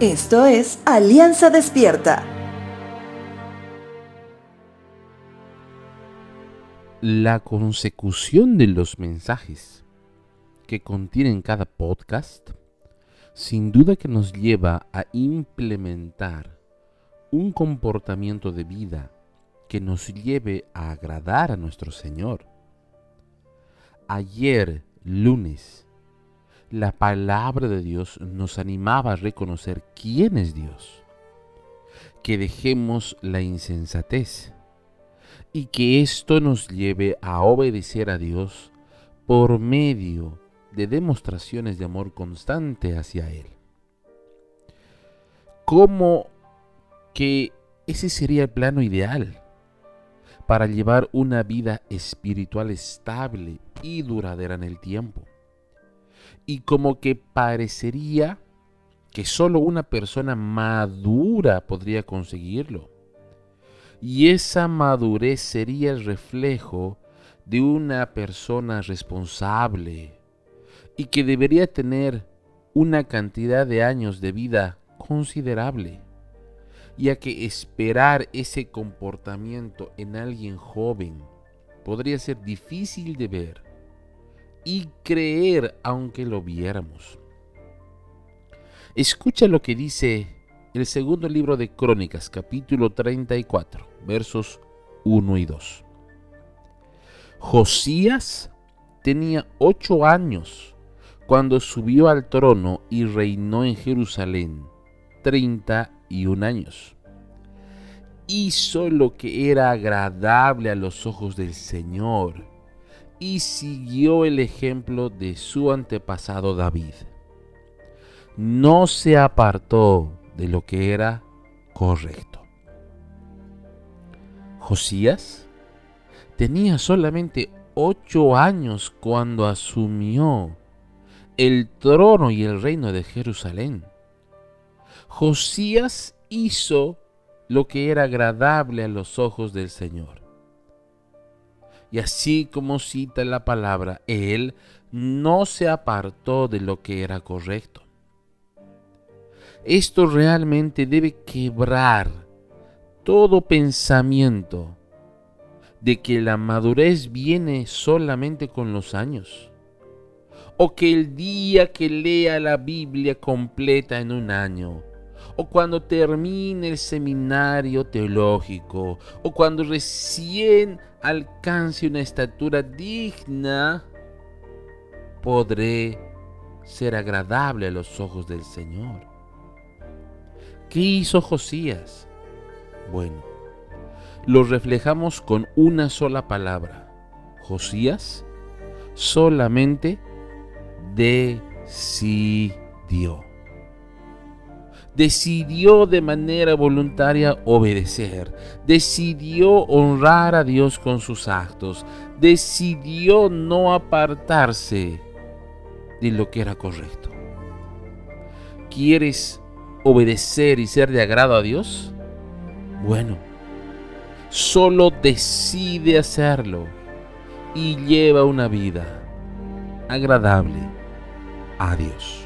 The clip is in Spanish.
Esto es Alianza Despierta. La consecución de los mensajes que contienen cada podcast sin duda que nos lleva a implementar un comportamiento de vida que nos lleve a agradar a nuestro Señor. Ayer, lunes, la palabra de Dios nos animaba a reconocer quién es Dios, que dejemos la insensatez y que esto nos lleve a obedecer a Dios por medio de demostraciones de amor constante hacia Él. Como que ese sería el plano ideal para llevar una vida espiritual estable y duradera en el tiempo y como que parecería que solo una persona madura podría conseguirlo. Y esa madurez sería el reflejo de una persona responsable y que debería tener una cantidad de años de vida considerable, ya que esperar ese comportamiento en alguien joven podría ser difícil de ver y creer aunque lo viéramos. Escucha lo que dice el segundo libro de Crónicas, capítulo 34, versos 1 y 2. Josías tenía ocho años cuando subió al trono y reinó en Jerusalén, treinta y un años. Hizo lo que era agradable a los ojos del Señor y siguió el ejemplo de su antepasado David. No se apartó de lo que era correcto. Josías tenía solamente ocho años cuando asumió el trono y el reino de Jerusalén. Josías hizo lo que era agradable a los ojos del Señor. Y así como cita la palabra, él no se apartó de lo que era correcto. Esto realmente debe quebrar todo pensamiento de que la madurez viene solamente con los años. O que el día que lea la Biblia completa en un año o cuando termine el seminario teológico, o cuando recién alcance una estatura digna, podré ser agradable a los ojos del Señor. ¿Qué hizo Josías? Bueno, lo reflejamos con una sola palabra. Josías solamente decidió decidió de manera voluntaria obedecer, decidió honrar a Dios con sus actos, decidió no apartarse de lo que era correcto. ¿Quieres obedecer y ser de agrado a Dios? Bueno, solo decide hacerlo y lleva una vida agradable a Dios.